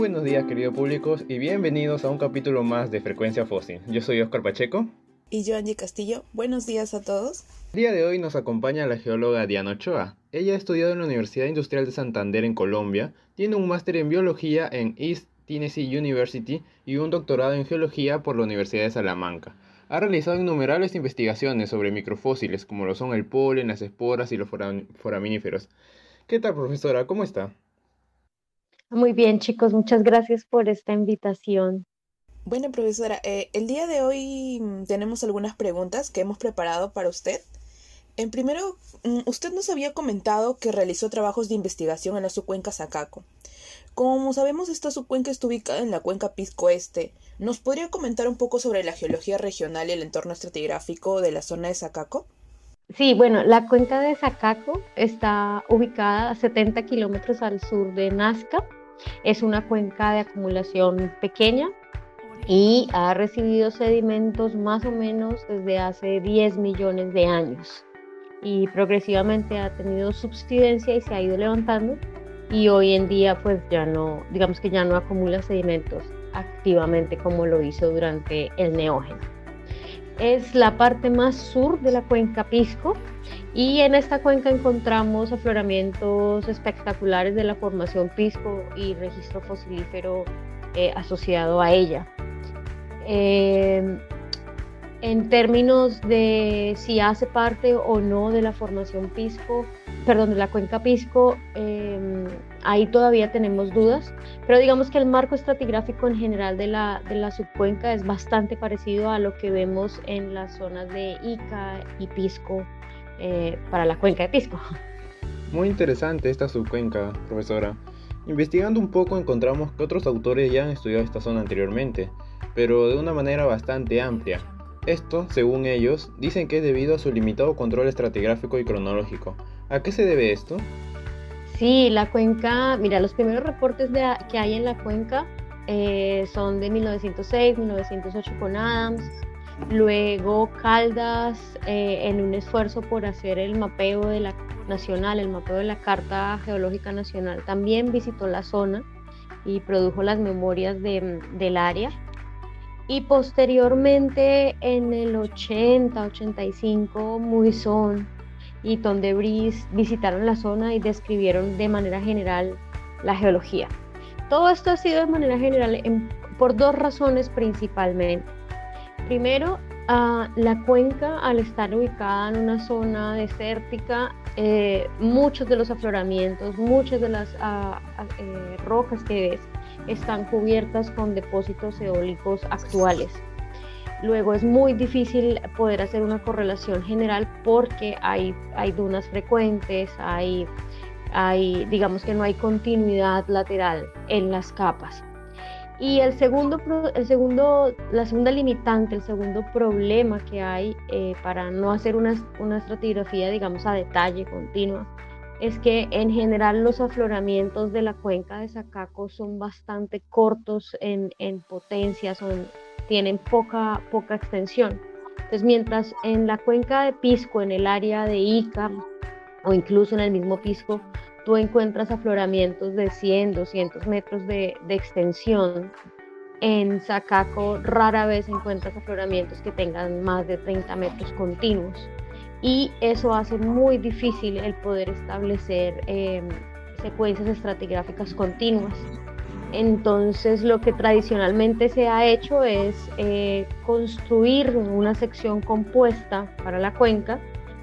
buenos días queridos públicos y bienvenidos a un capítulo más de Frecuencia Fósil. Yo soy Oscar Pacheco. Y yo Angie Castillo. Buenos días a todos. El día de hoy nos acompaña la geóloga Diana Ochoa. Ella ha estudiado en la Universidad Industrial de Santander en Colombia, tiene un máster en biología en East Tennessee University y un doctorado en geología por la Universidad de Salamanca. Ha realizado innumerables investigaciones sobre microfósiles como lo son el polen, las esporas y los foraminíferos. ¿Qué tal, profesora? ¿Cómo está? Muy bien, chicos, muchas gracias por esta invitación. Bueno, profesora, eh, el día de hoy mm, tenemos algunas preguntas que hemos preparado para usted. En primero, mm, usted nos había comentado que realizó trabajos de investigación en la subcuenca Sacaco. Como sabemos, esta subcuenca está ubicada en la cuenca Pisco Este. ¿Nos podría comentar un poco sobre la geología regional y el entorno estratigráfico de la zona de Sacaco? Sí, bueno, la cuenca de Sacaco está ubicada a 70 kilómetros al sur de Nazca. Es una cuenca de acumulación pequeña y ha recibido sedimentos más o menos desde hace 10 millones de años. Y progresivamente ha tenido subsidencia y se ha ido levantando. Y hoy en día pues ya no, digamos que ya no acumula sedimentos activamente como lo hizo durante el neógeno. Es la parte más sur de la cuenca Pisco y en esta cuenca encontramos afloramientos espectaculares de la formación Pisco y registro fosilífero eh, asociado a ella. Eh, en términos de si hace parte o no de la formación Pisco, perdón, de la cuenca Pisco, em, ahí todavía tenemos dudas, pero digamos que el marco estratigráfico en general de la, de la subcuenca es bastante parecido a lo que vemos en las zonas de Ica y Pisco eh, para la cuenca de Pisco. Muy interesante esta subcuenca, profesora. Investigando un poco encontramos que otros autores ya han estudiado esta zona anteriormente, pero de una manera bastante amplia esto, según ellos, dicen que es debido a su limitado control estratigráfico y cronológico. ¿A qué se debe esto? Sí, la cuenca, mira, los primeros reportes que hay en la cuenca eh, son de 1906, 1908 con Adams, luego Caldas eh, en un esfuerzo por hacer el mapeo de la nacional, el mapeo de la Carta Geológica Nacional, también visitó la zona y produjo las memorias del área. Y posteriormente en el 80, 85, Muizón y Tondebris visitaron la zona y describieron de manera general la geología. Todo esto ha sido de manera general por dos razones principalmente. Primero, uh, la cuenca, al estar ubicada en una zona desértica, eh, muchos de los afloramientos, muchas de las ah, ah, eh, rocas que ves están cubiertas con depósitos eólicos actuales. Luego es muy difícil poder hacer una correlación general porque hay, hay dunas frecuentes, hay, hay, digamos que no hay continuidad lateral en las capas. Y el segundo, el segundo, la segunda limitante, el segundo problema que hay eh, para no hacer una, una estratigrafía, digamos, a detalle continua, es que en general los afloramientos de la cuenca de Sacaco son bastante cortos en, potencia, son, tienen poca, poca extensión. Entonces, mientras en la cuenca de Pisco, en el área de Ica o incluso en el mismo Pisco, tú encuentras afloramientos de 100, 200 metros de, de extensión, en Sacaco rara vez encuentras afloramientos que tengan más de 30 metros continuos y eso hace muy difícil el poder establecer em, secuencias estratigráficas continuas. Entonces lo que tradicionalmente se ha hecho es eh, construir una sección compuesta para la cuenca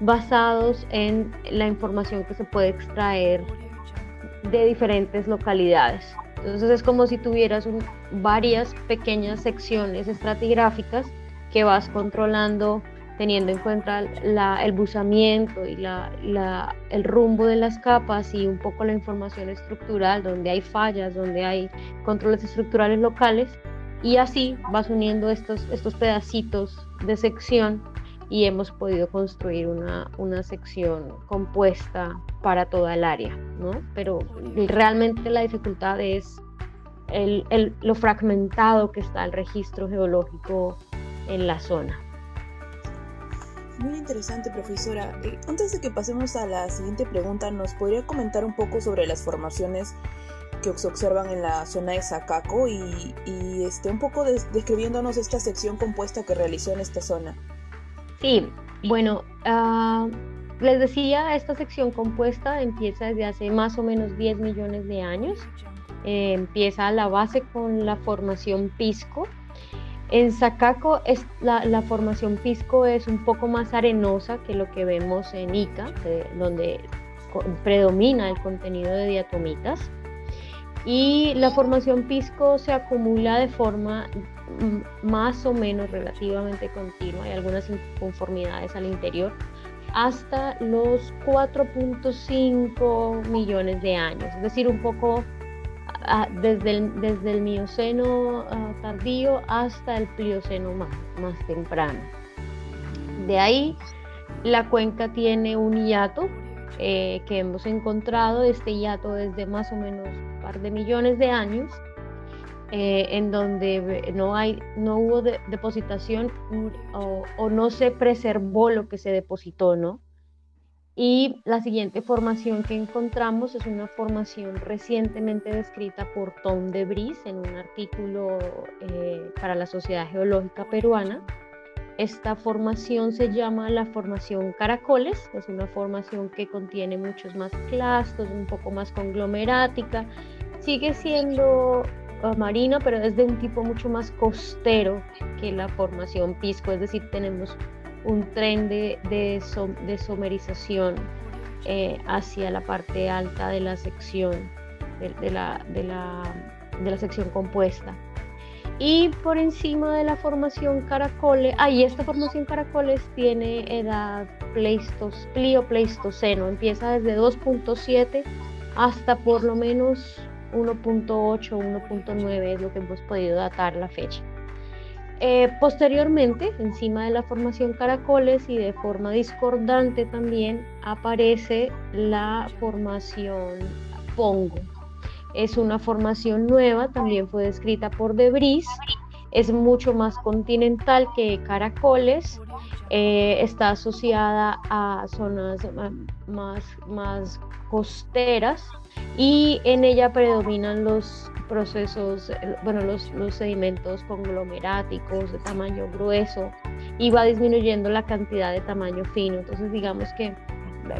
basados en la información que se puede extraer de diferentes localidades. Entonces es como si tuvieras varias pequeñas secciones estratigráficas que vas controlando teniendo en cuenta el buzamiento y el rumbo de las capas y un poco la información estructural, donde hay fallas, donde hay controles estructurales locales, y así vas uniendo estos, estos pedacitos de sección y hemos podido construir una, una sección compuesta para toda el área, ¿no? Pero realmente la dificultad es el, el, lo fragmentado que está el registro geológico en la zona. Muy interesante, profesora. Eh, antes de que pasemos a la siguiente pregunta, ¿nos podría comentar un poco sobre las formaciones que se observan en la zona de Zacaco y, este, un poco describiéndonos esta sección compuesta que realizó en esta zona. Sí, bueno, ah, les decía, esta sección compuesta empieza desde hace más o menos 10 millones de años. Eh, empieza a la base con la formación Pisco. En Zacaco es, la, formación Pisco es un poco más arenosa que lo que vemos en Ica, donde predomina el contenido de diatomitas. Y la formación Pisco se acumula de forma más o menos relativamente continua, hay algunas inconformidades al interior, hasta los 4.5 millones de años, es decir, un poco desde, el, desde el Mioceno tardío hasta el Plioceno más, más temprano. De ahí la cuenca tiene un hiato eh, que hemos encontrado, este hiato desde más o menos un par de millones de años, eh, en donde no, hay, no hubo depositación o, o, no se preservó lo que se depositó, ¿no? Y la siguiente formación que encontramos es una formación recientemente descrita por Tom de Bris en un artículo eh, para la Sociedad Geológica Peruana. Esta formación se llama la formación Caracoles, es una formación que contiene muchos más clastos, un poco más conglomerática, sigue siendo uh, marina, pero es de un tipo mucho más costero que la formación Pisco, es decir, tenemos un tren de, de, somerización eh, hacia la parte alta de la sección, de, la, de, la, de la sección compuesta. Y por encima de la formación caracoles, ahí esta formación caracoles tiene edad pleistos, pleistoceno, empieza desde 2.7 hasta por lo menos 1.8, 1.9 es lo que hemos podido datar la fecha. Eh, posteriormente, encima de la formación caracoles y de forma discordante también aparece la formación pongo. Es una formación nueva, también fue descrita por Debris, es mucho más continental que caracoles, eh, está asociada a zonas más, más costeras y en ella predominan los procesos, eh, bueno, los, los sedimentos conglomeráticos de tamaño grueso y va disminuyendo la cantidad de tamaño fino. Entonces, digamos que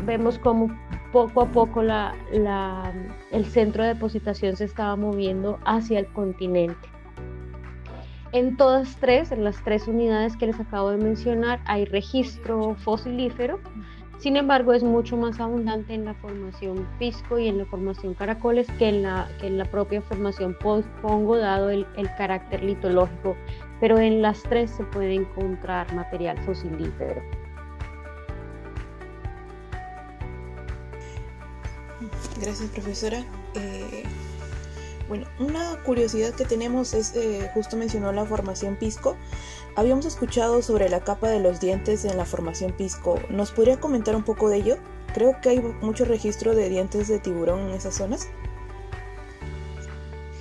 vemos como poco a poco la, la, el centro de depositación se estaba moviendo hacia el continente. En todas tres, en las tres unidades que les acabo de mencionar, hay registro fosilífero sin embargo, es mucho más abundante en la formación Pisco y en la formación Caracoles que en la, que en la propia formación Pongo, dado el, carácter litológico, pero en las tres se puede encontrar material fosilífero. Gracias, profesora. Eh, bueno, una curiosidad que tenemos es, eh, justo mencionó la formación Pisco. Habíamos escuchado sobre la capa de los dientes en la formación Pisco. ¿Nos podría comentar un poco de ello? Creo que hay mucho registro de dientes de tiburón en esas zonas.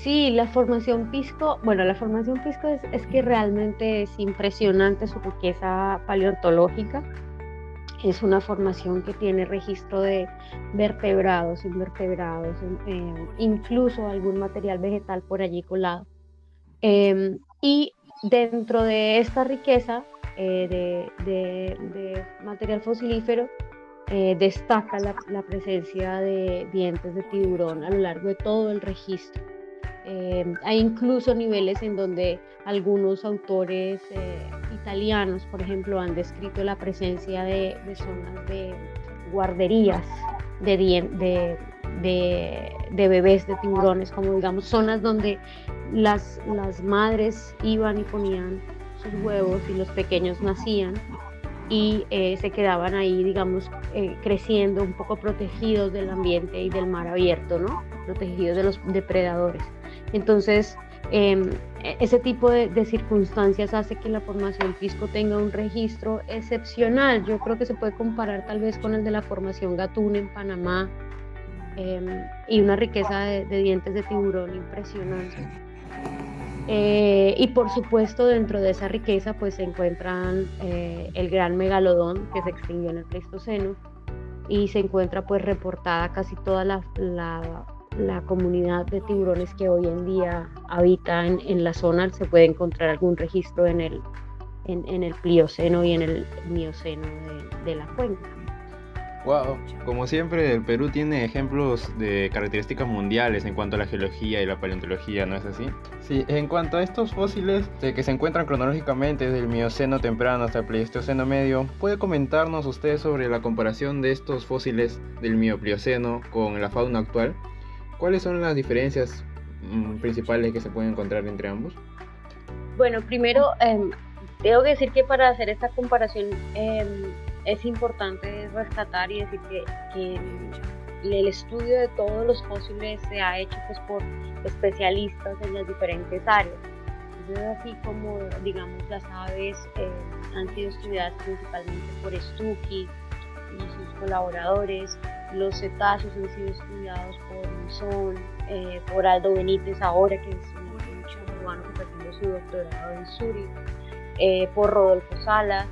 Sí, la formación Pisco, bueno, la formación Pisco es, que realmente es impresionante su riqueza paleontológica es una formación que tiene registro de vertebrados, invertebrados, incluso algún material vegetal por allí colado. Em, y dentro de esta riqueza eh, de, material fosilífero, eh, destaca la, presencia de dientes de tiburón a lo largo de todo el registro. Em, hay incluso niveles en donde algunos autores italianos, por ejemplo, han descrito la presencia de, zonas de guarderías de, bebés de tiburones, como digamos zonas donde las, las madres iban y ponían sus huevos y los pequeños nacían y eh, se quedaban ahí, digamos, eh, creciendo un poco protegidos del ambiente y del mar abierto, ¿no? Protegidos de los depredadores. Entonces, Em, ese tipo de, circunstancias hace que la formación Pisco tenga un registro excepcional. Yo creo que se puede comparar tal vez con el de la formación Gatún en Panamá em, y una riqueza de, dientes de tiburón impresionante. Eh, y por supuesto dentro de esa riqueza pues se encuentran eh, el gran megalodón que se extinguió en el Pleistoceno y se encuentra pues reportada casi toda la la comunidad de tiburones que hoy en día habita en, la zona, se puede encontrar algún registro en el, en, el Plioceno y en el Mioceno de la cuenca. Wow, como siempre el Perú tiene ejemplos de características mundiales en cuanto a la geología y la paleontología, ¿no es así? Sí, en cuanto a estos fósiles que se encuentran cronológicamente desde el Mioceno temprano hasta el Pleistoceno medio, ¿puede comentarnos usted sobre la comparación de estos fósiles del Mioplioceno con la fauna actual? ¿Cuáles son las diferencias mm, principales que se pueden encontrar entre ambos? Bueno, primero eh, tengo que decir que para hacer esta comparación em, es importante rescatar y decir que, el estudio de todos los fósiles se ha hecho pues, por especialistas en las diferentes áreas. Entonces, así como, digamos, las aves eh, han sido estudiadas principalmente por Stuckey y sus colaboradores, los cetáceos han sido estudiados por Monzón, eh, por Aldo Benítez ahora, que es un, cubano que haciendo su doctorado en Zurich, eh, por Rodolfo Salas.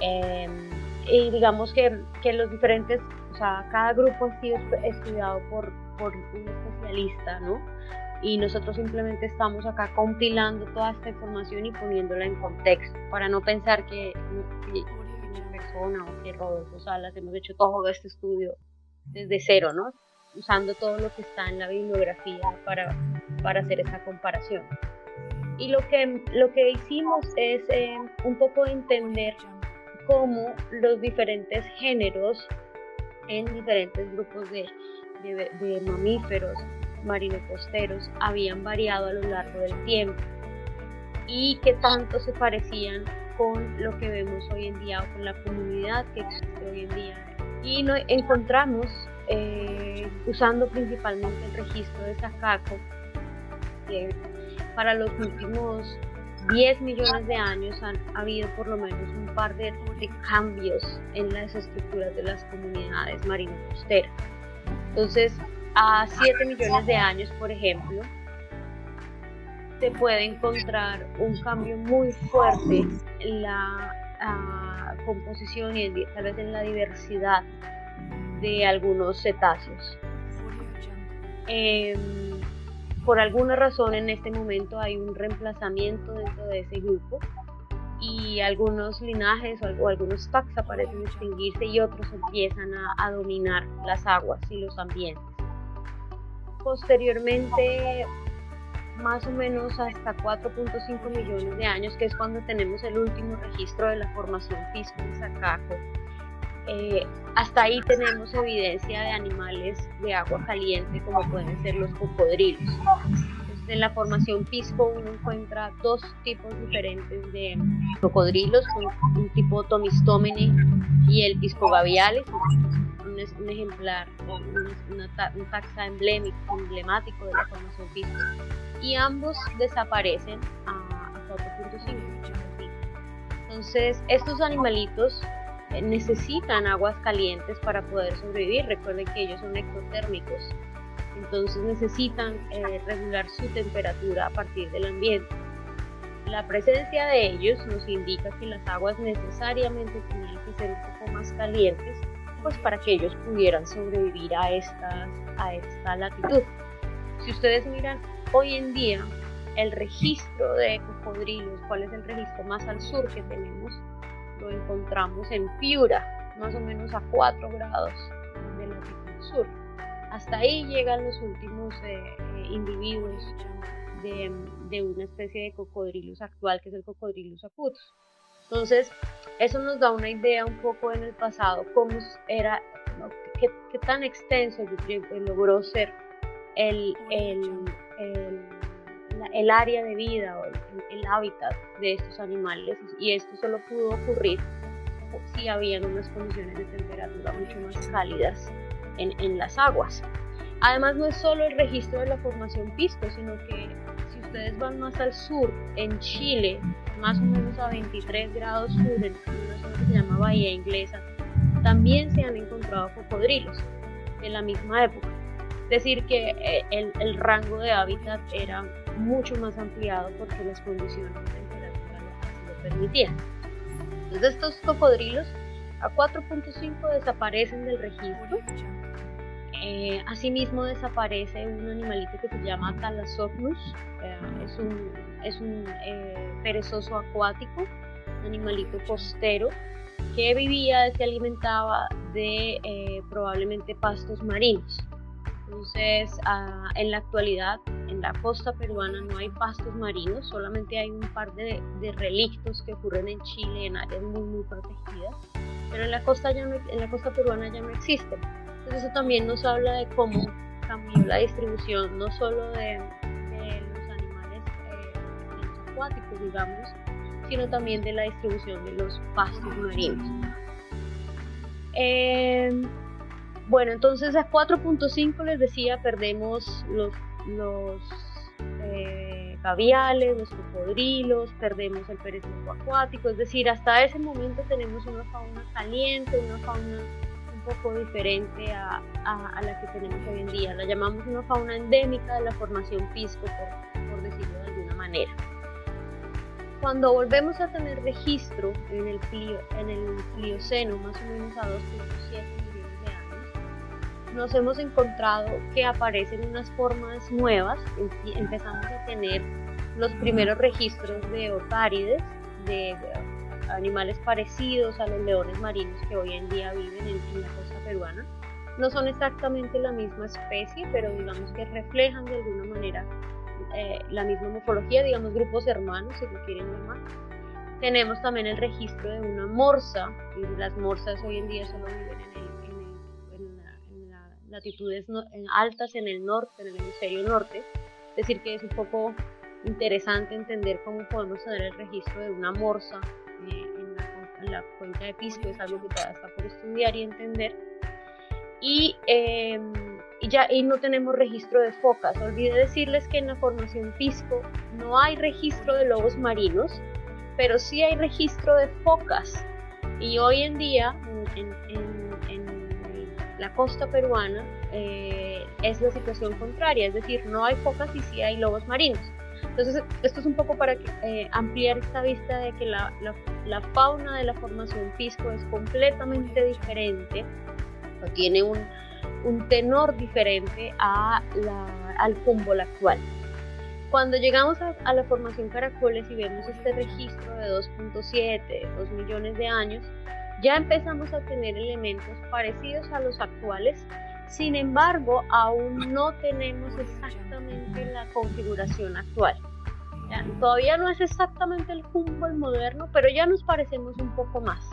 Em, y digamos que, que, los diferentes, o sea, cada grupo ha sido estudiado por, por un especialista, ¿no? Y nosotros simplemente estamos acá compilando toda esta información y poniéndola en contexto, para no pensar que, que persona o que Rodolfo Salas hemos hecho todo este estudio desde cero, ¿no? Usando todo lo que está en la bibliografía para, para hacer esta comparación. Y lo que, lo que hicimos es eh, un poco entender cómo los diferentes géneros en diferentes grupos de, de, mamíferos marinocosteros habían variado a lo largo del tiempo y que tanto se parecían con lo que vemos hoy en día o con la comunidad que existe hoy en día. Y no, encontramos, eh, usando principalmente el registro de Sacaco, que para los últimos 10 millones de años han habido por lo menos un par de, cambios en las estructuras de las comunidades marino-costeras. Entonces, a 7 millones de años, por ejemplo, se puede encontrar un cambio muy fuerte en la ah, composición y tal vez en la diversidad de algunos cetáceos. Em, por alguna razón en este momento hay un reemplazamiento dentro de ese grupo y algunos linajes o, algunos taxa parecen extinguirse y otros empiezan a, dominar las aguas y los ambientes. Posteriormente, más o menos hasta 4.5 millones de años, que es cuando tenemos el último registro de la formación Pisco en eh, hasta ahí tenemos evidencia de animales de agua caliente como pueden ser los cocodrilos. en la formación Pisco uno encuentra dos tipos diferentes de cocodrilos, un, tipo Tomistomene y el Pisco gavialis, un, un ejemplar, un, taxa emblemático de la formación Pisco. Y ambos desaparecen a, a 4.5. Entonces, estos animalitos eh, necesitan aguas calientes para poder sobrevivir. Recuerden que ellos son ectotérmicos, entonces necesitan eh, regular su temperatura a partir del ambiente. La presencia de ellos nos indica que las aguas necesariamente tenían que ser un poco más calientes, pues para que ellos pudieran sobrevivir a, estas, a esta latitud. Si ustedes miran hoy en día el registro de cocodrilos, cuál es el registro más al sur que tenemos, lo encontramos en Piura, más o menos a 4 grados de latitud sur. Hasta ahí llegan los últimos eh, individuos de, de, una especie de cocodrilus actual, que es el cocodrilus acutus. Entonces, eso nos da una idea un poco en el pasado, cómo era, qué, tan extenso logró ser el el área de vida o el, hábitat de estos animales y esto solo pudo ocurrir si habían unas condiciones de temperatura mucho más cálidas en, en las aguas. Además no es solo el registro de la formación pisco, sino que si ustedes van más al sur, en Chile, más o menos a 23 grados sur, en una zona que se llama Bahía Inglesa, también se han encontrado cocodrilos en la misma época. Es decir, que eh, el, el rango de hábitat era mucho más ampliado porque las condiciones de temperatura lo permitían. Entonces estos cocodrilos a 4.5 desaparecen del registro Eh, asimismo desaparece un animalito que se llama Thalassocnus, eh, es un, es un eh, perezoso acuático, un animalito costero que vivía, se alimentaba de probablemente pastos marinos. Entonces, ah, en la actualidad, la costa peruana no hay pastos marinos, solamente hay un par de, relictos que ocurren en Chile en áreas muy, muy protegidas, pero en la costa, ya en la costa peruana ya no existen. Entonces, eso también nos habla de cómo cambió la distribución, no solo de, los animales eh, acuáticos, digamos, sino también de la distribución de los pastos marinos. Eh, bueno, entonces a 4.5 les decía, perdemos los, los eh, gaviales, los cocodrilos, perdemos el perezoso acuático, es decir, hasta ese momento tenemos una fauna caliente, una fauna un poco diferente a, la que tenemos hoy en día. La llamamos una fauna endémica de la formación pisco, por, decirlo de alguna manera. Cuando volvemos a tener registro en el, en el Plioceno, más o menos a 2.7 nos hemos encontrado que aparecen unas formas nuevas, empezamos a tener los primeros registros de otárides, de animales parecidos a los leones marinos que hoy en día viven en, la costa peruana. No son exactamente la misma especie, pero digamos que reflejan de alguna manera eh, la misma morfología, digamos grupos hermanos, si lo quieren llamar. Tenemos también el registro de una morsa, y las morsas hoy en día solo viven en latitudes altas en el norte, en el hemisferio norte. Es decir, que es un poco interesante entender cómo podemos tener el registro de una morsa eh, en, la, cuenca de Pisco, es algo que todavía está por estudiar y entender. Y, em, y, ya y no tenemos registro de focas. Olvidé decirles que en la formación Pisco no hay registro de lobos marinos, pero sí hay registro de focas. Y hoy en día, en, en la costa peruana eh, es la situación contraria, es decir, no hay focas y sí hay lobos marinos. Entonces, esto es un poco para eh, ampliar esta vista de que la, fauna de la formación Pisco es completamente diferente, o tiene un, tenor diferente a al cúmbol actual. Cuando llegamos a, a, la formación Caracoles y vemos este registro de 2.7, 2 millones de años, ya empezamos a tener elementos parecidos a los actuales, sin embargo, aún no tenemos exactamente la configuración actual. todavía no es exactamente el Humboldt moderno, pero ya nos parecemos un poco más.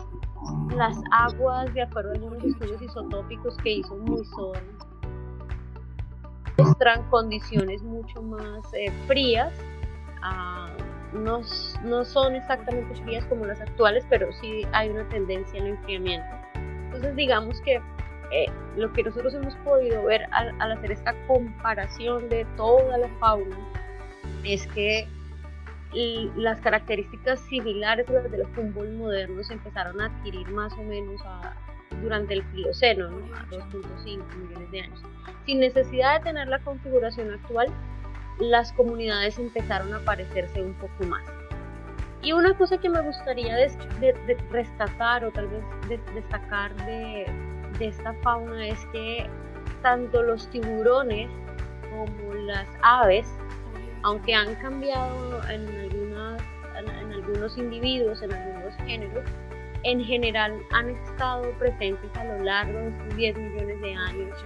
Las aguas, de acuerdo a algunos estudios isotópicos que hizo Muizón, muestran condiciones mucho más eh, frías. a no, no son exactamente frías como las actuales, pero sí hay una tendencia al enfriamiento. Entonces digamos que eh, lo que nosotros hemos podido ver al, hacer esta comparación de toda la fauna es que las características similares a las de los Humboldt modernos empezaron a adquirir más o menos durante el Plioceno, a 2.5 millones de años. Sin necesidad de tener la configuración actual, las comunidades empezaron a parecerse un poco más. Y una cosa que me gustaría destacar o tal vez destacar de, esta fauna es que tanto los tiburones como las aves, aunque han cambiado en, en algunos individuos, en algunos géneros, en general han estado presentes a lo largo de estos 10 millones de años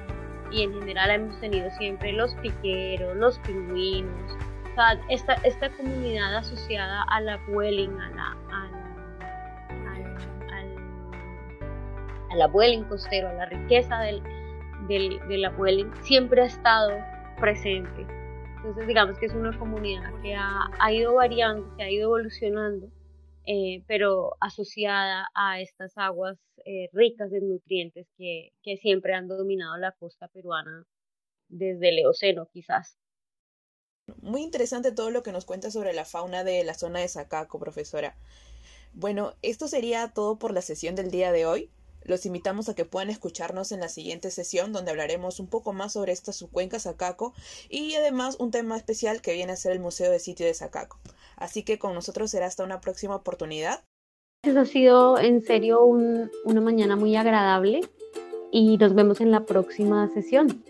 y en general hemos tenido siempre los piqueros, los pingüinos, o sea, esta, esta comunidad asociada a la a la, a la Vueling costero, a la riqueza del, del, de la siempre ha estado presente. Entonces digamos que es una comunidad que ha, ha ido variando, que ha ido evolucionando eh, pero asociada a estas aguas eh, ricas en nutrientes que, que, siempre han dominado la costa peruana desde el Eoceno quizás. Muy interesante todo lo que nos cuenta sobre la fauna de la zona de Sacaco, profesora. Bueno, esto sería todo por la sesión del día de hoy. Los invitamos a que puedan escucharnos en la siguiente sesión donde hablaremos un poco más sobre esta subcuenca Sacaco y además un tema especial que viene a ser el Museo de Sitio de Sacaco. Así que con nosotros será hasta una próxima oportunidad. Ha sido en serio una mañana muy agradable. y nos vemos en la próxima sesión.